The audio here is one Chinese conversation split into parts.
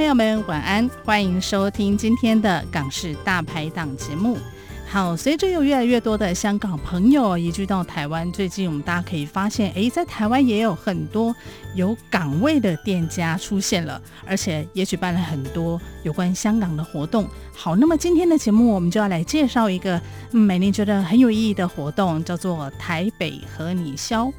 朋友们晚安，欢迎收听今天的港式大排档节目。好，随着有越来越多的香港朋友移居到台湾，最近我们大家可以发现，诶，在台湾也有很多有港味的店家出现了，而且也举办了很多有关香港的活动。好，那么今天的节目我们就要来介绍一个美玲觉得很有意义的活动，叫做台北和你宵。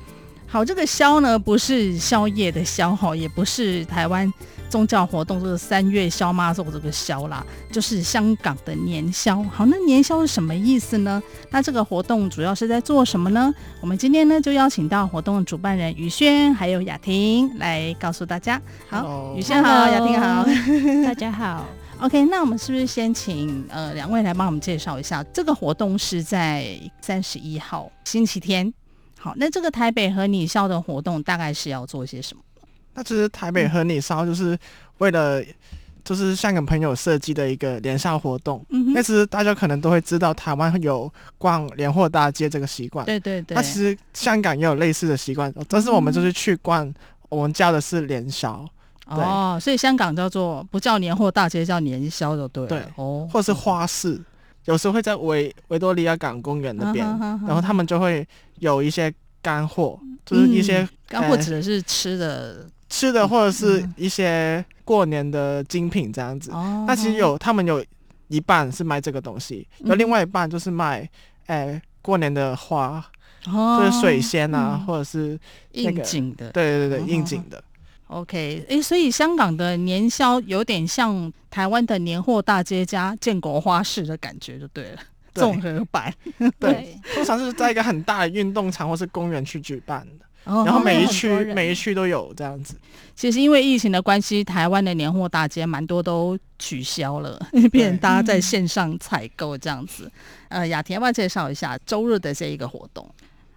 好，这个宵呢，不是宵夜的宵，哈，也不是台湾。宗教活动就是三月宵妈做这个宵啦，就是香港的年宵。好，那年宵是什么意思呢？那这个活动主要是在做什么呢？我们今天呢就邀请到活动的主办人宇轩还有雅婷来告诉大家。好，宇轩好，雅婷好，大家好。OK，那我们是不是先请呃两位来帮我们介绍一下这个活动是在三十一号星期天。好，那这个台北和你宵的活动大概是要做些什么？那其实台北和你宵就是为了就是香港朋友设计的一个连宵活动。嗯哼，那其实大家可能都会知道台湾有逛年货大街这个习惯。对对对。那其实香港也有类似的习惯，但是我们就是去逛，我们叫的是连宵。哦，所以香港叫做不叫年货大街，叫年宵就对了。对哦，或是花市，有时候会在维维多利亚港公园那边，然后他们就会有一些干货，就是一些干货指的是吃的。吃的或者是一些过年的精品这样子，嗯、那其实有他们有一半是卖这个东西，有、嗯、另外一半就是卖，哎、欸，过年的花，哦、就是水仙啊，嗯、或者是、那个、应景的，对对对，哦、应景的。OK，哎、欸，所以香港的年宵有点像台湾的年货大街加建国花市的感觉，就对了，综合版。对，通常是在一个很大的运动场或是公园去举办的。然后每一区每一区都有这样子。其实因为疫情的关系，台湾的年货大街蛮多都取消了，变成大家在线上采购这样子。呃，雅婷要不要介绍一下周日的这一个活动？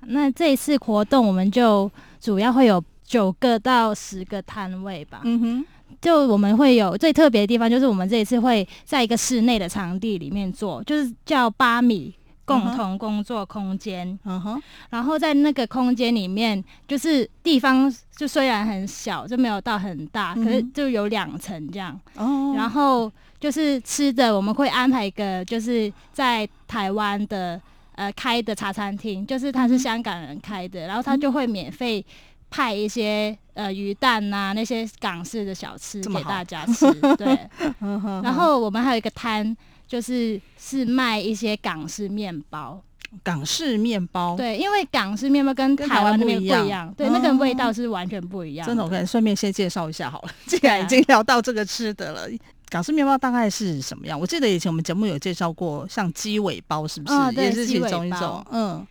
那这一次活动我们就主要会有九个到十个摊位吧。嗯哼，就我们会有最特别的地方，就是我们这一次会在一个室内的场地里面做，就是叫八米。共同工作空间，嗯哼，然后在那个空间里面，就是地方就虽然很小，就没有到很大，可是就有两层这样。哦，然后就是吃的，我们会安排一个，就是在台湾的呃开的茶餐厅，就是他是香港人开的，然后他就会免费派一些呃鱼蛋呐、啊、那些港式的小吃给大家吃。对，然后我们还有一个摊。就是是卖一些港式面包，港式面包，对，因为港式面包跟台湾那边不一样，对，那个味道是完全不一样。真的，我可以顺便先介绍一下好了，既然已经聊到这个吃的了，港式面包大概是什么样？我记得以前我们节目有介绍过，像鸡尾包是不是？也是其中一种。嗯，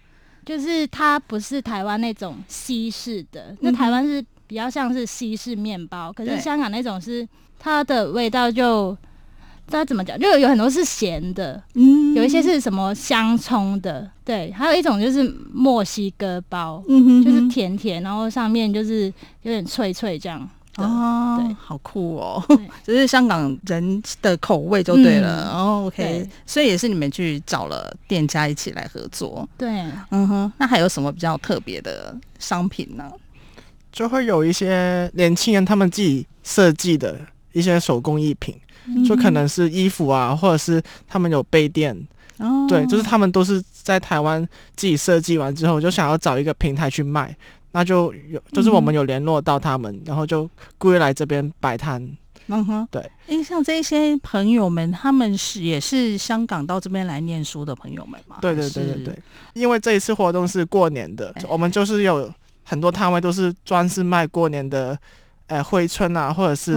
就是它不是台湾那种西式的，那台湾是比较像是西式面包，可是香港那种是它的味道就。它怎么讲？就有很多是咸的，嗯，有一些是什么香葱的，对，还有一种就是墨西哥包，嗯哼哼，就是甜甜，然后上面就是有点脆脆这样。哦，对，好酷哦，这 是香港人的口味就对了。嗯、哦，OK，所以也是你们去找了店家一起来合作。对，嗯哼，那还有什么比较特别的商品呢？就会有一些年轻人他们自己设计的一些手工艺品。就可能是衣服啊，或者是他们有杯垫，哦、对，就是他们都是在台湾自己设计完之后，就想要找一个平台去卖，那就有，就是我们有联络到他们，嗯、然后就故意来这边摆摊。嗯哼，对。诶，像这些朋友们，他们是也是香港到这边来念书的朋友们嘛？对对对对对，因为这一次活动是过年的，我们就是有很多摊位都是专是卖过年的，呃，惠春啊，或者是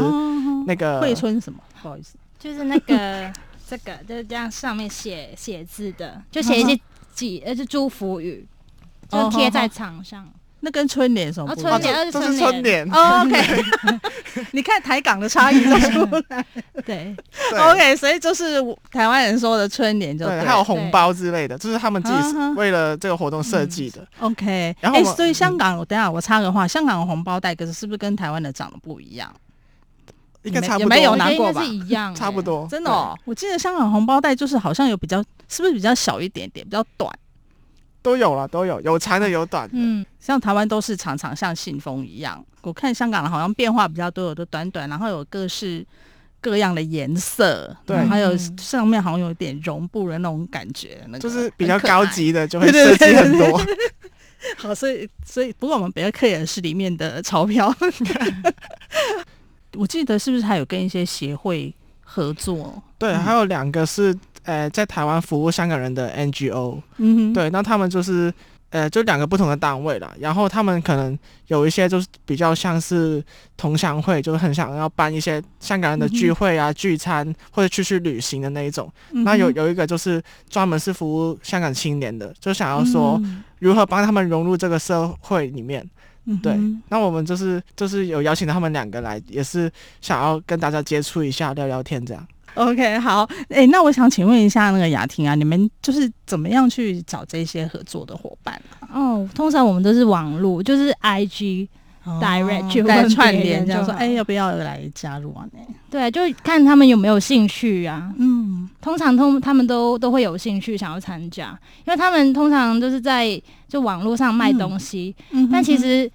那个惠春什么。不好意思，就是那个 这个就是这样上面写写字的，就写一些几呃，就祝福语，就贴在墙上。那跟春联什么不一样？春联这是春联。哦、OK，你看台港的差异就出来。对，对，OK，所以就是台湾人说的春联，就对，还有红包之类的，这是他们自己为了这个活动设计的。嗯、OK，然后、欸、所以香港，我等下我插个话，香港的红包袋，可是是不是跟台湾的长得不一样？应该差不多，没有拿过吧？是一样，差不多，真的哦。我记得香港红包袋就是好像有比较，是不是比较小一点点，比较短？都有了，都有，有长的有短的。嗯，像台湾都是长长像信封一样。我看香港的好像变化比较多，有的短短，然后有各式各样的颜色，对，还有上面好像有点绒布的那种感觉，那个就是比较高级的 就会设计很多。好，所以所以不过我们比较 care 的是里面的钞票。我记得是不是还有跟一些协会合作？对，还有两个是。呃，在台湾服务香港人的 NGO，嗯哼，对，那他们就是，呃，就两个不同的单位啦。然后他们可能有一些就是比较像是同乡会，就是很想要办一些香港人的聚会啊、嗯、聚餐或者出去旅行的那一种。嗯、那有有一个就是专门是服务香港青年的，就想要说如何帮他们融入这个社会里面。嗯、对，那我们就是就是有邀请他们两个来，也是想要跟大家接触一下、聊聊天这样。OK，好，哎、欸，那我想请问一下那个雅婷啊，你们就是怎么样去找这些合作的伙伴？哦，通常我们都是网络，就是 IG direct 去串联，这样说，哎、欸，要不要来加入啊？对，就看他们有没有兴趣啊。嗯，通常通他们都都会有兴趣想要参加，因为他们通常都是在就网络上卖东西，嗯嗯、但其实。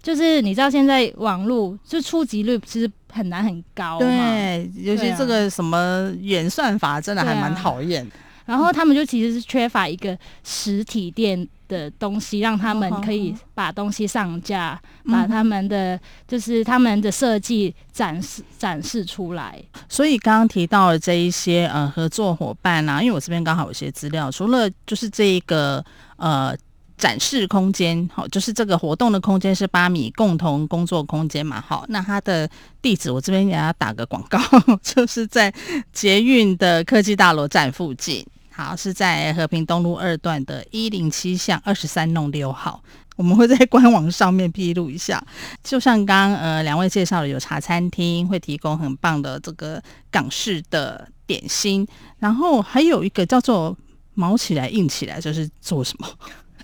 就是你知道现在网络就触及率其实很难很高嘛，对，尤其这个什么演算法真的还蛮讨厌。然后他们就其实是缺乏一个实体店的东西，让他们可以把东西上架，嗯、把他们的就是他们的设计展示展示出来。所以刚刚提到的这一些呃合作伙伴啊，因为我这边刚好有些资料，除了就是这一个呃。展示空间，好，就是这个活动的空间是八米共同工作空间嘛，好，那它的地址我这边给大家打个广告，就是在捷运的科技大楼站附近，好，是在和平东路二段的一零七巷二十三弄六号，我们会在 官网上面披露一下。就像刚刚呃两位介绍的，有茶餐厅会提供很棒的这个港式的点心，然后还有一个叫做毛起来硬起来，就是做什么？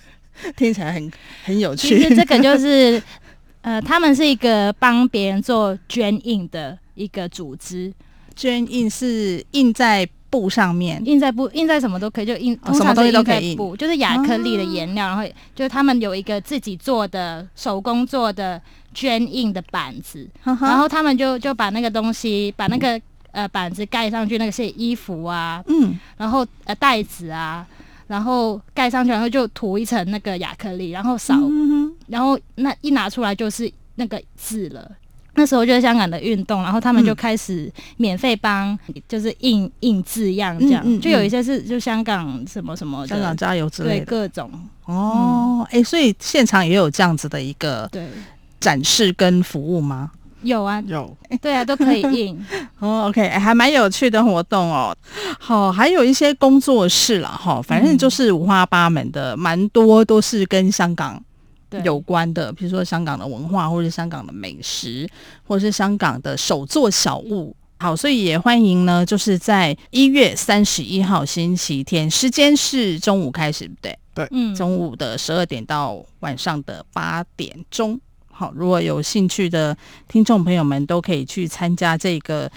听起来很很有趣。其实这个就是，呃，他们是一个帮别人做捐印的一个组织。捐印是印在布上面，印在布，印在什么都可以，就印，通常是印在布，就是亚克力的颜料，然后就是他们有一个自己做的手工做的捐印的板子，然后他们就就把那个东西，把那个呃板子盖上去，那个是衣服啊，嗯，然后呃袋子啊。然后盖上去，然后就涂一层那个亚克力，然后扫，嗯、然后那一拿出来就是那个字了。那时候就是香港的运动，然后他们就开始免费帮，就是印印字样这样，嗯嗯嗯、就有一些是就香港什么什么香港加油之类的，对各种。哦，哎、嗯。欸，所以现场也有这样子的一个展示跟服务吗？有啊，有，对啊，都可以印。哦。OK，还蛮有趣的活动哦。好，还有一些工作室了哈，反正就是五花八门的，蛮、嗯、多都是跟香港有关的，比如说香港的文化，或者是香港的美食，或者是香港的手作小物。好，所以也欢迎呢，就是在一月三十一号星期天，时间是中午开始，对对，嗯，中午的十二点到晚上的八点钟。好，如果有兴趣的听众朋友们，都可以去参加这个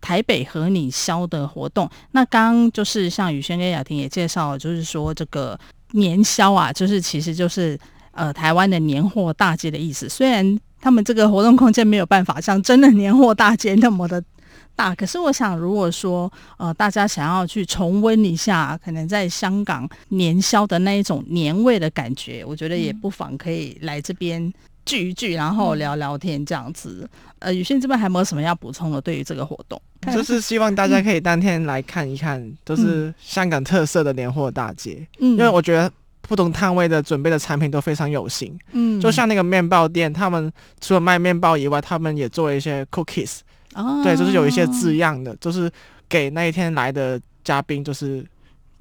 台北和你消的活动。那刚刚就是像宇轩跟雅婷也介绍了，就是说这个年宵啊，就是其实就是呃台湾的年货大街的意思。虽然他们这个活动空间没有办法像真的年货大街那么的大，可是我想，如果说呃大家想要去重温一下可能在香港年宵的那一种年味的感觉，我觉得也不妨可以来这边。聚一聚，然后聊聊天这样子。呃，宇轩这边还有没有什么要补充的？对于这个活动，就是希望大家可以当天来看一看，都是香港特色的年货大街。嗯，因为我觉得不同摊位的准备的产品都非常有心。嗯，就像那个面包店，他们除了卖面包以外，他们也做了一些 cookies。哦，对，就是有一些字样的，就是给那一天来的嘉宾，就是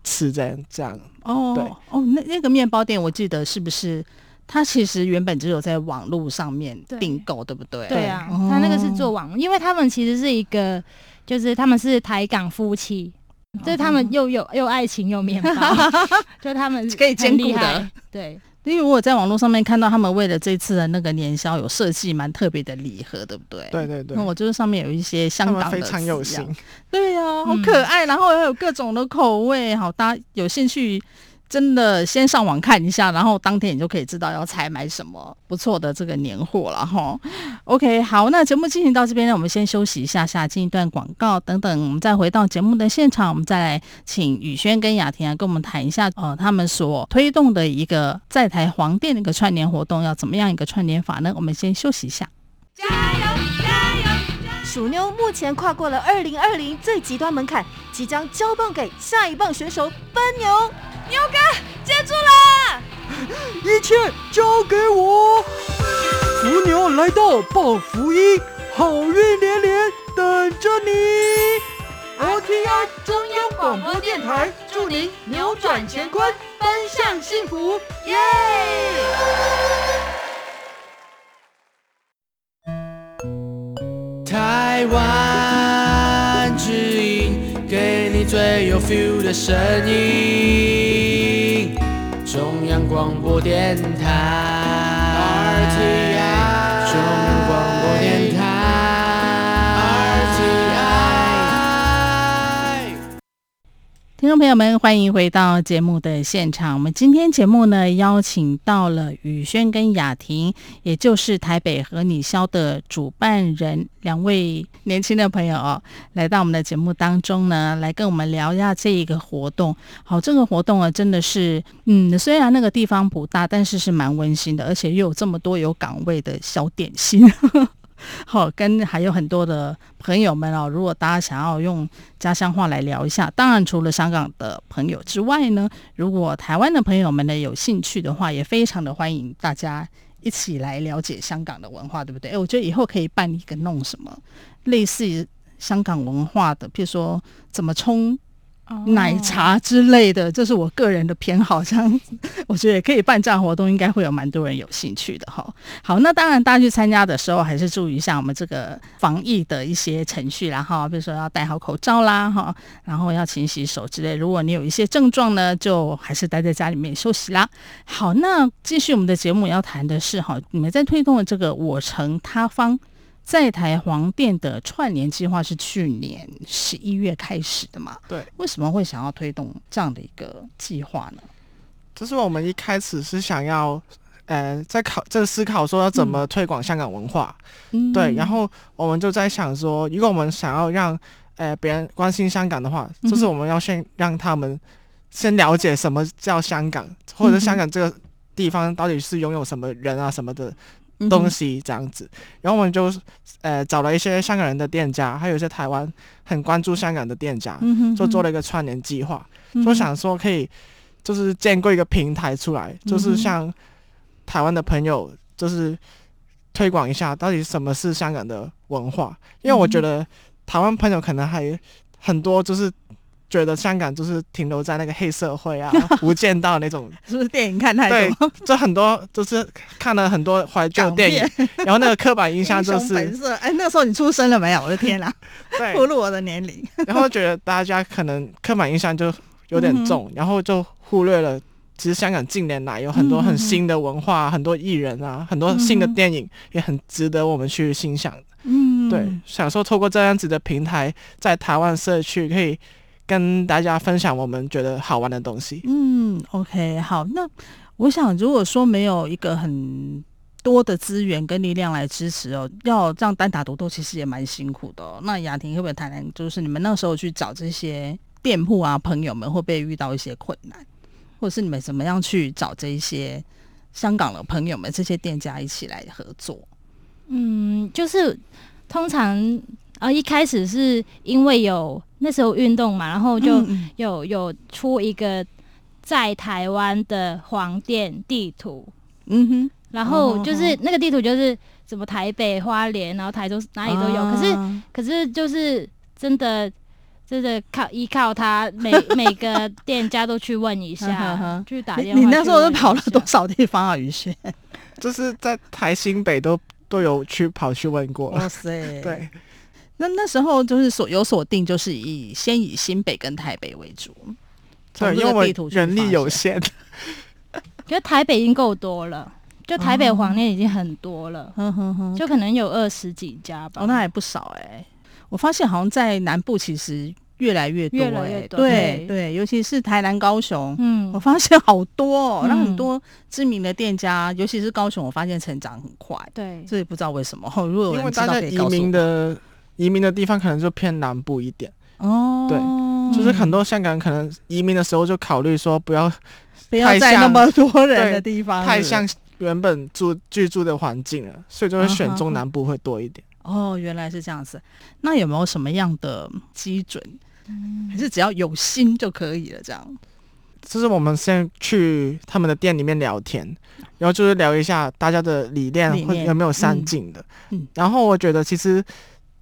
吃这样这样。哦，对，哦，那那个面包店，我记得是不是？它其实原本只有在网络上面订购，对，不对？对啊，他那个是做网，因为他们其实是一个，就是他们是台港夫妻，哦、就是他们又有又爱情又面包，就他们可以兼顾的，对。因为我在网络上面看到他们为了这次的那个年宵有设计蛮特别的礼盒，对不对？对对对。那我就是上面有一些香港的非常有型，对呀、啊，好可爱，嗯、然后还有各种的口味，好，大家有兴趣。真的，先上网看一下，然后当天你就可以知道要采买什么不错的这个年货了哈。OK，好，那节目进行到这边呢，我们先休息一下下，进一段广告，等等我们再回到节目的现场，我们再来请宇轩跟雅婷啊，跟我们谈一下，呃，他们所推动的一个在台黄店的一个串联活动，要怎么样一个串联法呢？我们先休息一下。加油，加油！鼠妞目前跨过了二零二零最极端门槛，即将交棒给下一棒选手奔牛。牛哥，接住了！一切交给我。福牛来到报福音，好运连连等着你。RTI 中央广播电台祝您扭转乾坤，奔向幸福。耶！台湾有 feel 的声音。中央广播电台听众朋友们，欢迎回到节目的现场。我们今天节目呢，邀请到了宇轩跟雅婷，也就是台北和你宵的主办人。两位年轻的朋友哦，来到我们的节目当中呢，来跟我们聊一下这一个活动。好，这个活动啊，真的是，嗯，虽然那个地方不大，但是是蛮温馨的，而且又有这么多有岗位的小点心。好，跟还有很多的朋友们哦，如果大家想要用家乡话来聊一下，当然除了香港的朋友之外呢，如果台湾的朋友们呢有兴趣的话，也非常的欢迎大家。一起来了解香港的文化，对不对？哎，我觉得以后可以办一个弄什么类似于香港文化的，譬如说怎么冲奶茶之类的，这是我个人的偏好。这样 我觉得也可以办这样活动，应该会有蛮多人有兴趣的哈。好，那当然大家去参加的时候，还是注意一下我们这个防疫的一些程序啦哈，比如说要戴好口罩啦哈，然后要勤洗手之类。如果你有一些症状呢，就还是待在家里面休息啦。好，那继续我们的节目要谈的是哈，你们在推动的这个我城他方。在台黄店的串联计划是去年十一月开始的嘛？对，为什么会想要推动这样的一个计划呢？就是我们一开始是想要，呃，在考在思考说要怎么推广香港文化，嗯、对，然后我们就在想说，如果我们想要让呃别人关心香港的话，就是我们要先让他们先了解什么叫香港，或者香港这个地方到底是拥有什么人啊什么的。东西这样子，然后我们就呃找了一些香港人的店家，还有一些台湾很关注香港的店家，就做了一个串联计划，就想说可以就是建构一个平台出来，就是像台湾的朋友就是推广一下到底什么是香港的文化，因为我觉得台湾朋友可能还很多就是。觉得香港就是停留在那个黑社会啊、无间道那种，是不是电影看太多？对，就很多就是看了很多怀旧电影，然后那个刻板印象就是。哎，那个时候你出生了没有？我的天哪！对，暴露我的年龄。然后觉得大家可能刻板印象就有点重，嗯、然后就忽略了，其实香港近年来有很多很新的文化，嗯、很多艺人啊，很多新的电影也很值得我们去欣赏。嗯，对，想说透过这样子的平台，在台湾社区可以。跟大家分享我们觉得好玩的东西。嗯，OK，好。那我想，如果说没有一个很多的资源跟力量来支持哦，要这样单打独斗，其实也蛮辛苦的哦。那雅婷会不会谈谈，就是你们那时候去找这些店铺啊，朋友们会不会遇到一些困难，或者是你们怎么样去找这一些香港的朋友们、这些店家一起来合作？嗯，就是通常。啊，一开始是因为有那时候运动嘛，然后就有有出一个在台湾的黄店地图，嗯哼，然后就是那个地图就是什么台北、花莲，然后台中哪里都有，可是可是就是真的真的靠依靠他，每 每个店家都去问一下，去打电话。你那时候都跑了多少地方啊？于轩，就是在台新北都都有去跑去问过。哇塞，对。那那时候就是所有锁定，就是以先以新北跟台北为主。对，因为我人力有限，觉得台北已经够多了，就台北黄店已经很多了，哦、就可能有二十几家吧。哦，那还不少哎、欸。我发现好像在南部其实越来越多、欸，越来越多。对对，尤其是台南、高雄，嗯，我发现好多、哦，那、嗯、很多知名的店家，尤其是高雄，我发现成长很快。对，这也不知道为什么。如果有人知道可以移民的移民的地方，可能就偏南部一点。哦，对，就是很多香港人可能移民的时候就考虑说，不要不要在那么多人的地方，太像原本住居住的环境了，所以就会选中南部会多一点。哦，原来是这样子。那有没有什么样的基准？嗯，还是只要有心就可以了？这样，就是我们先去他们的店里面聊天，然后就是聊一下大家的理念会有没有相近的。嗯，然后我觉得其实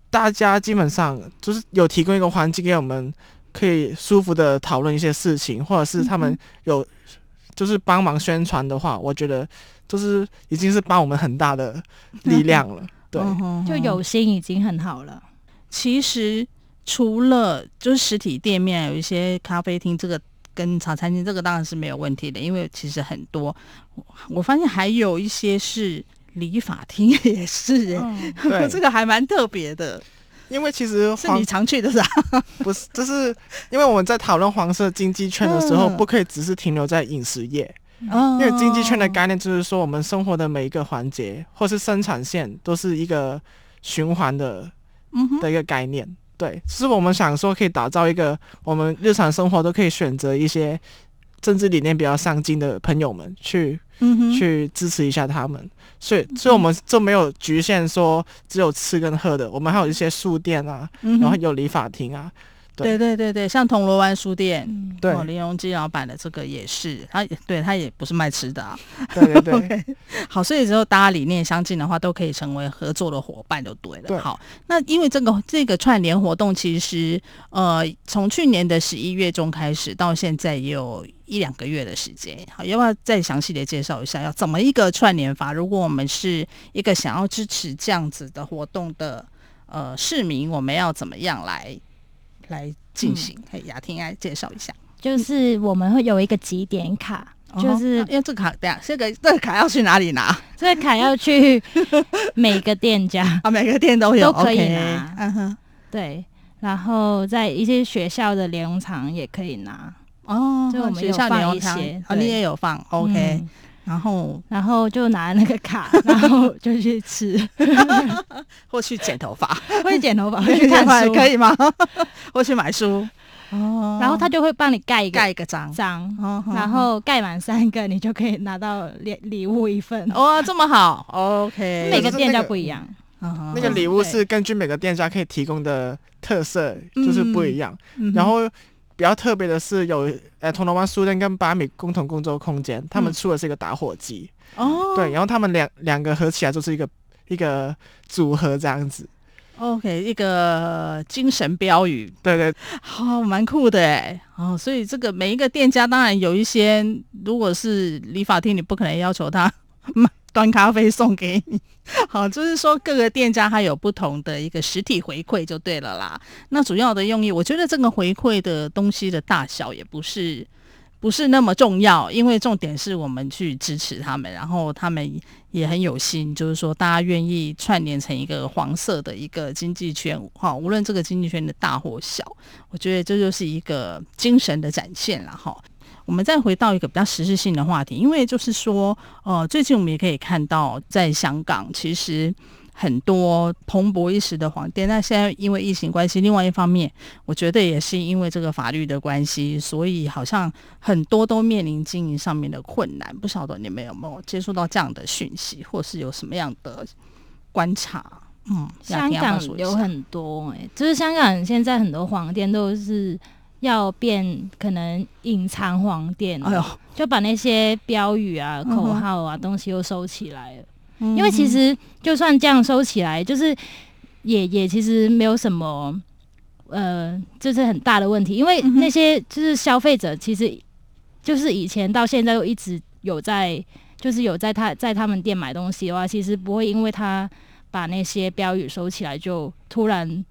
大家基本上就是有提供一个环境给我们，可以舒服的讨论一些事情，或者是他们有就是帮忙宣传的话，我觉得就是已经是帮我们很大的力量了。对，就有心已经很好了。其实除了就是实体店面有一些咖啡厅，这个跟茶餐厅这个当然是没有问题的，因为其实很多我发现还有一些是理发厅 也是、欸，哎、嗯，这个还蛮特别的。因为其实是你常去的是吧？不是，就是因为我们在讨论黄色经济圈的时候，不可以只是停留在饮食业。因为经济圈的概念就是说，我们生活的每一个环节或是生产线都是一个循环的，嗯的一个概念。对，是我们想说可以打造一个我们日常生活都可以选择一些政治理念比较上进的朋友们去，去支持一下他们。所以，所以我们就没有局限说只有吃跟喝的，我们还有一些书店啊，然后有理发厅啊。对对对对，像铜锣湾书店，嗯、对林荣基老板的这个也是，他对他也不是卖吃的啊。对对对，okay, 好，所以之后大家理念相近的话，都可以成为合作的伙伴，就对了。对好，那因为这个这个串联活动，其实呃，从去年的十一月中开始到现在也有一两个月的时间。好，要不要再详细的介绍一下，要怎么一个串联法？如果我们是一个想要支持这样子的活动的呃市民，我们要怎么样来来？进行，可以雅婷来介绍一下。就是我们会有一个集点卡，嗯、就是、哦、因为这个卡，等下这个这个卡要去哪里拿？这个卡要去 每个店家啊，每个店都有都可以拿。嗯哼，对。然后在一些学校的联络场也可以拿。哦，就我们有放一些，啊，你也有放，OK。嗯然后，然后就拿那个卡，然后 就去吃，或去剪头发，会剪头发，会去看书，可以吗？或去买书，哦，然后他就会帮你盖一个盖一个章，章，然后盖满三个，你就可以拿到礼礼物一份。哇，这么好，OK。每个店家不一样，那个礼物是根据每个店家可以提供的特色，就是不一样，然后。比较特别的是有，呃，铜锣湾书店跟八米共同工作空间，他们出的是一个打火机，哦，对，然后他们两两个合起来就是一个一个组合这样子，OK，一个精神标语，对对，好，蛮酷的哎，哦，所以这个每一个店家当然有一些，如果是理发厅，你不可能要求他买。端咖啡送给你，好，就是说各个店家它有不同的一个实体回馈就对了啦。那主要的用意，我觉得这个回馈的东西的大小也不是不是那么重要，因为重点是我们去支持他们，然后他们也很有心，就是说大家愿意串联成一个黄色的一个经济圈，哈，无论这个经济圈的大或小，我觉得这就是一个精神的展现了，哈。我们再回到一个比较实质性的话题，因为就是说，呃，最近我们也可以看到，在香港其实很多蓬勃一时的黄店，那现在因为疫情关系，另外一方面，我觉得也是因为这个法律的关系，所以好像很多都面临经营上面的困难。不晓得你们有没有接触到这样的讯息，或是有什么样的观察？嗯，香港有很多哎、欸，就是香港现在很多黄店都是。要变可能隐藏黄店，哎呦，就把那些标语啊、口号啊、东西又收起来了。因为其实就算这样收起来，就是也也其实没有什么呃，这是很大的问题，因为那些就是消费者，其实就是以前到现在都一直有在，就是有在他在他们店买东西的话，其实不会因为他把那些标语收起来，就突然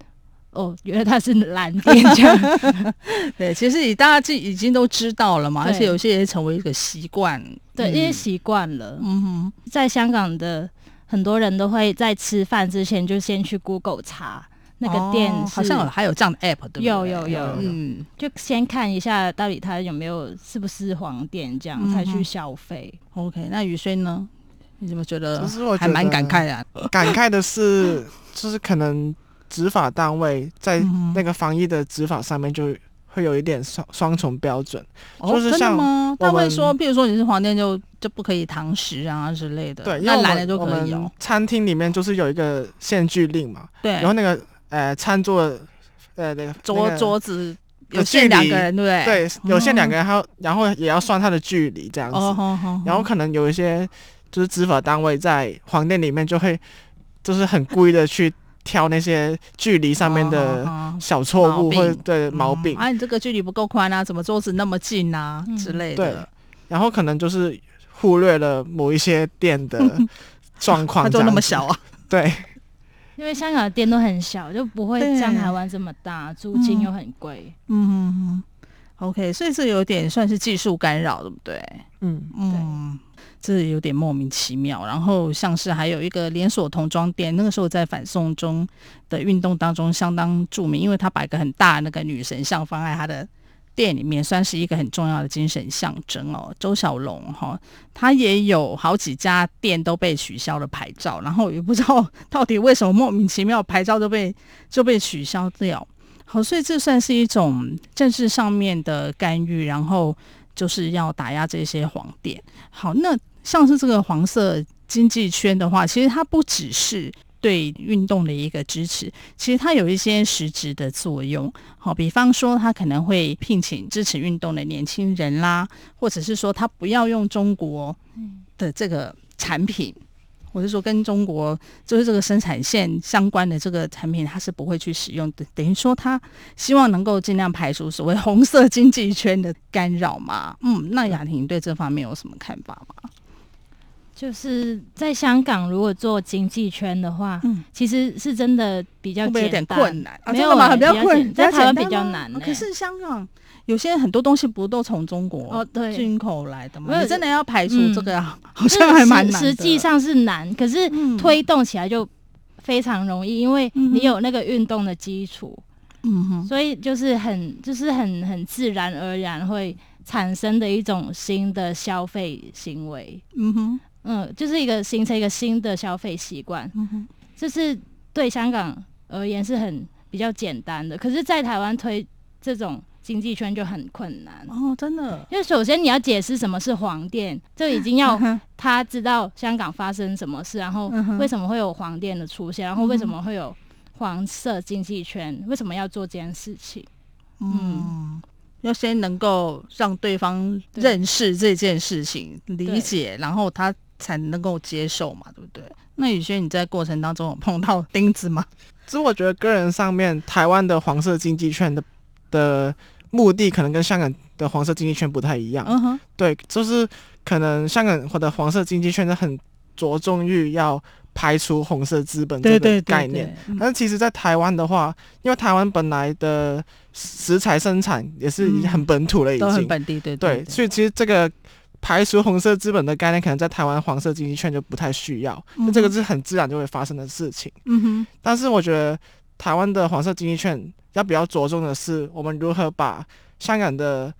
哦，原来它是蓝店这样。对，其实大家已经都知道了嘛，而且有些也成为一个习惯，对，因为习惯了。嗯哼，在香港的很多人都会在吃饭之前就先去 Google 查。那个店、哦、好像有还有这样的 app，对不对？有有有，嗯，就先看一下到底它有没有是不是黄店，这样才去消费。嗯、OK，那雨轩呢？你怎么觉得？其实我还蛮感慨啊。感慨的是，就是可能执法单位在那个防疫的执法上面就会有一点双双重标准。哦、就是像吗？他会说，比如说你是黄店就就不可以堂食啊之类的。对，那来了就可以有。餐厅里面就是有一个限聚令嘛。对，然后那个。呃，餐桌，呃，那个桌桌子有限两个人，对不对？对，有限两个人，还有然后也要算他的距离这样子。然后可能有一些就是执法单位在黄店里面就会，就是很故意的去挑那些距离上面的小错误或者对毛病。啊，你这个距离不够宽啊，怎么桌子那么近啊之类的。对，然后可能就是忽略了某一些店的 状况，它就那么小啊？对。因为香港的店都很小，就不会像台湾这么大，租金又很贵。嗯嗯嗯。OK，所以这有点算是技术干扰，对不对？嗯嗯，这有点莫名其妙。然后像是还有一个连锁童装店，那个时候在反送中的运动当中相当著名，因为他把一个很大的那个女神像放在他的。店里面算是一个很重要的精神象征哦。周小龙哈，他也有好几家店都被取消了牌照，然后也不知道 到底为什么莫名其妙牌照就被就被取消掉。好，所以这算是一种政治上面的干预，然后就是要打压这些黄店。好，那像是这个黄色经济圈的话，其实它不只是。对运动的一个支持，其实它有一些实质的作用。好，比方说，他可能会聘请支持运动的年轻人啦，或者是说，他不要用中国的这个产品，或者说跟中国就是这个生产线相关的这个产品，它是不会去使用的。等于说，它希望能够尽量排除所谓 红色经济圈的干扰嘛。嗯，那雅婷对这方面有什么看法吗？就是在香港，如果做经济圈的话，嗯，其实是真的比较有点困难？没有嘛，比较困，在台湾比较难。可是香港有些很多东西不都从中国哦对。进口来的吗？你真的要排除这个，好像还蛮难。实际上是难，可是推动起来就非常容易，因为你有那个运动的基础，嗯哼，所以就是很就是很很自然而然会产生的一种新的消费行为，嗯哼。嗯，就是一个形成一个新的消费习惯，嗯哼，就是对香港而言是很比较简单的，可是，在台湾推这种经济圈就很困难哦，真的。因为首先你要解释什么是黄店，就已经要 他知道香港发生什么事，然后为什么会有黄店的出现，然后为什么会有黄色经济圈，为什么要做这件事情，嗯。嗯要先能够让对方认识这件事情，理解，然后他才能够接受嘛，对不对？那宇轩，你在过程当中有碰到钉子吗？其实我觉得个人上面，台湾的黄色经济圈的的目的，可能跟香港的黄色经济圈不太一样。嗯哼，对，就是可能香港或者黄色经济圈是很着重于要。排除红色资本这个概念，但是其实，在台湾的话，因为台湾本来的食材生产也是已经很本土了，已经、嗯、很本地，对对，对，所以其实这个排除红色资本的概念，可能在台湾黄色经济圈就不太需要，那、嗯、这个是很自然就会发生的事情。嗯哼，但是我觉得台湾的黄色经济圈要比较着重的是，我们如何把香港的。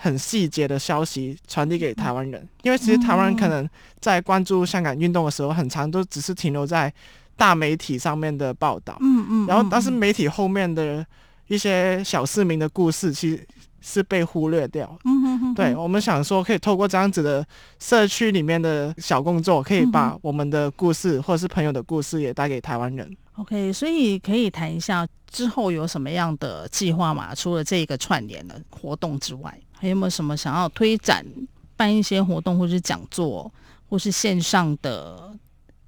很细节的消息传递给台湾人，因为其实台湾人可能在关注香港运动的时候，很长都只是停留在大媒体上面的报道，嗯嗯，然后但是媒体后面的一些小市民的故事，其实是被忽略掉。嗯哼哼，对，我们想说，可以透过这样子的社区里面的小工作，可以把我们的故事或者是朋友的故事也带给台湾人。OK，所以可以谈一下之后有什么样的计划嘛？除了这个串联的活动之外。还有没有什么想要推展、办一些活动，或是讲座，或是线上的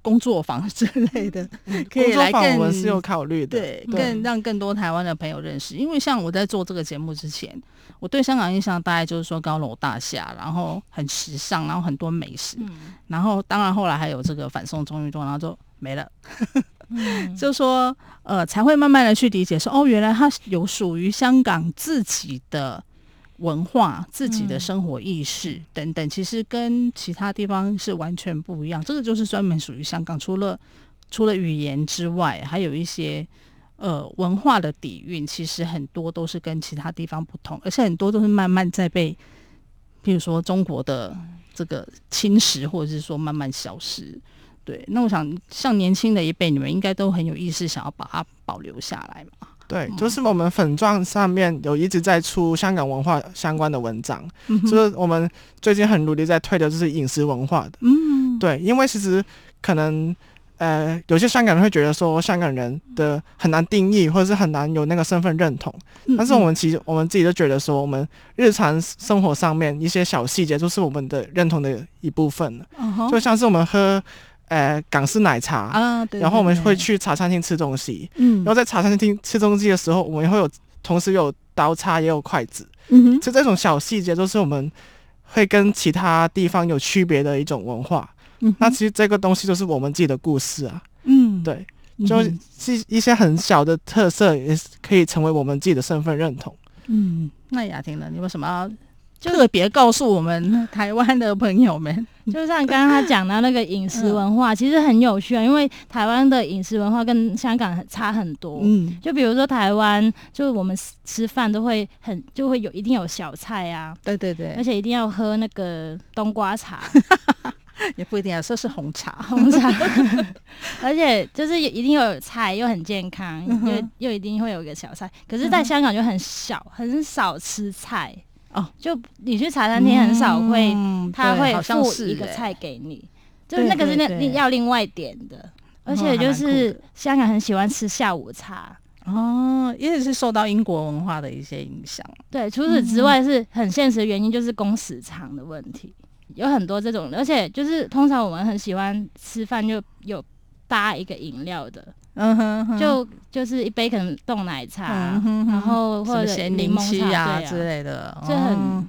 工作坊 之类的，可以来更我们是有考虑的，对，更让更多台湾的朋友认识。因为像我在做这个节目之前，我对香港印象大概就是说高楼大厦，然后很时尚，然后很多美食，嗯、然后当然后来还有这个反送中运动，然后就没了。嗯、就说呃，才会慢慢的去理解说，哦，原来它有属于香港自己的。文化、自己的生活意识等等，其实跟其他地方是完全不一样。这个就是专门属于香港，除了除了语言之外，还有一些呃文化的底蕴，其实很多都是跟其他地方不同，而且很多都是慢慢在被，譬如说中国的这个侵蚀，或者是说慢慢消失。对，那我想像年轻的一辈，你们应该都很有意识，想要把它保留下来嘛。对，就是我们粉状上面有一直在出香港文化相关的文章，嗯、就是我们最近很努力在推的，就是饮食文化的。嗯，对，因为其实可能呃，有些香港人会觉得说香港人的很难定义，或者是很难有那个身份认同。嗯、但是我们其实我们自己都觉得说，我们日常生活上面一些小细节，就是我们的认同的一部分。嗯、就像是我们喝。呃，港式奶茶啊，对，然后我们会去茶餐厅吃东西，嗯，然后在茶餐厅吃东西的时候，我们会有同时有刀叉也有筷子，嗯哼，就这种小细节都是我们会跟其他地方有区别的一种文化，嗯，那其实这个东西就是我们自己的故事啊，嗯，对，就是一些很小的特色，也是可以成为我们自己的身份认同，嗯，那雅婷呢，你有什么？就特别告诉我们 台湾的朋友们，就像刚刚他讲到那个饮食文化，其实很有趣啊。因为台湾的饮食文化跟香港差很多。嗯，就比如说台湾，就是我们吃饭都会很就会有一定有小菜啊。对对对，而且一定要喝那个冬瓜茶，也不一定啊说是红茶，红茶。而且就是一定有菜，又很健康，又又一定会有一个小菜。可是，在香港就很小，很少吃菜。哦，就你去茶餐厅很少会，嗯、他会付一个菜给你，就是那个是那你要另外点的，而且就是香港很喜欢吃下午茶。哦，也是受到英国文化的一些影响。对，除此之外是很现实的原因，就是工时长的问题，有很多这种，而且就是通常我们很喜欢吃饭就有搭一个饮料的。嗯哼，哼，就就是一杯可能冻奶茶，嗯、哼哼然后或者柠檬茶啊之类的，就很、哦、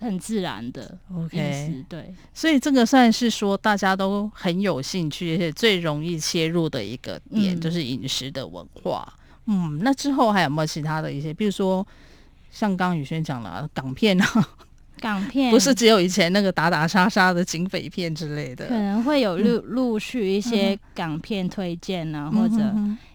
很自然的。OK，对，所以这个算是说大家都很有兴趣，而且最容易切入的一个点，就是饮食的文化。嗯，嗯，那之后还有没有其他的一些，比如说像刚刚宇轩讲了港片啊？港片。不是只有以前那个打打杀杀的警匪片之类的，可能会有陆陆续一些港片推荐啊，嗯、或者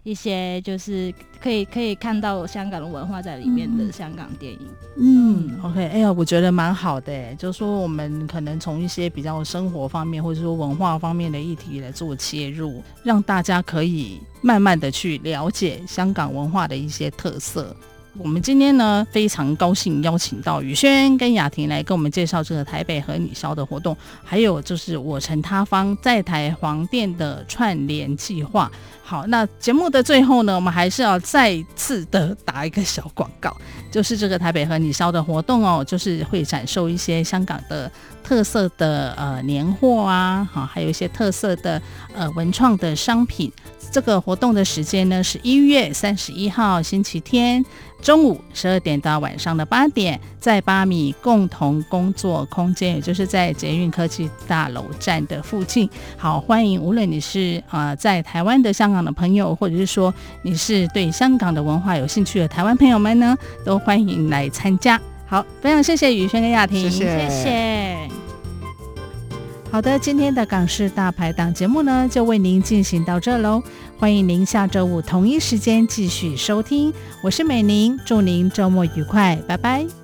一些就是可以可以看到香港的文化在里面的香港电影。嗯，嗯，OK，哎呀，我觉得蛮好的，就是说我们可能从一些比较生活方面或者说文化方面的议题来做切入，让大家可以慢慢的去了解香港文化的一些特色。我们今天呢，非常高兴邀请到宇轩跟雅婷来跟我们介绍这个台北和你烧的活动，还有就是我城他方在台黄店的串联计划。好，那节目的最后呢，我们还是要再次的打一个小广告，就是这个台北和你烧的活动哦，就是会展售一些香港的特色的呃年货啊，好，还有一些特色的呃文创的商品。这个活动的时间呢，是一月三十一号星期天中午十二点到晚上的八点，在八米共同工作空间，也就是在捷运科技大楼站的附近。好，欢迎无论你是啊、呃、在台湾的香港的朋友，或者是说你是对香港的文化有兴趣的台湾朋友们呢，都欢迎来参加。好，非常谢谢宇轩跟亚婷，谢谢。谢谢好的，今天的港式大排档节目呢，就为您进行到这喽。欢迎您下周五同一时间继续收听，我是美玲，祝您周末愉快，拜拜。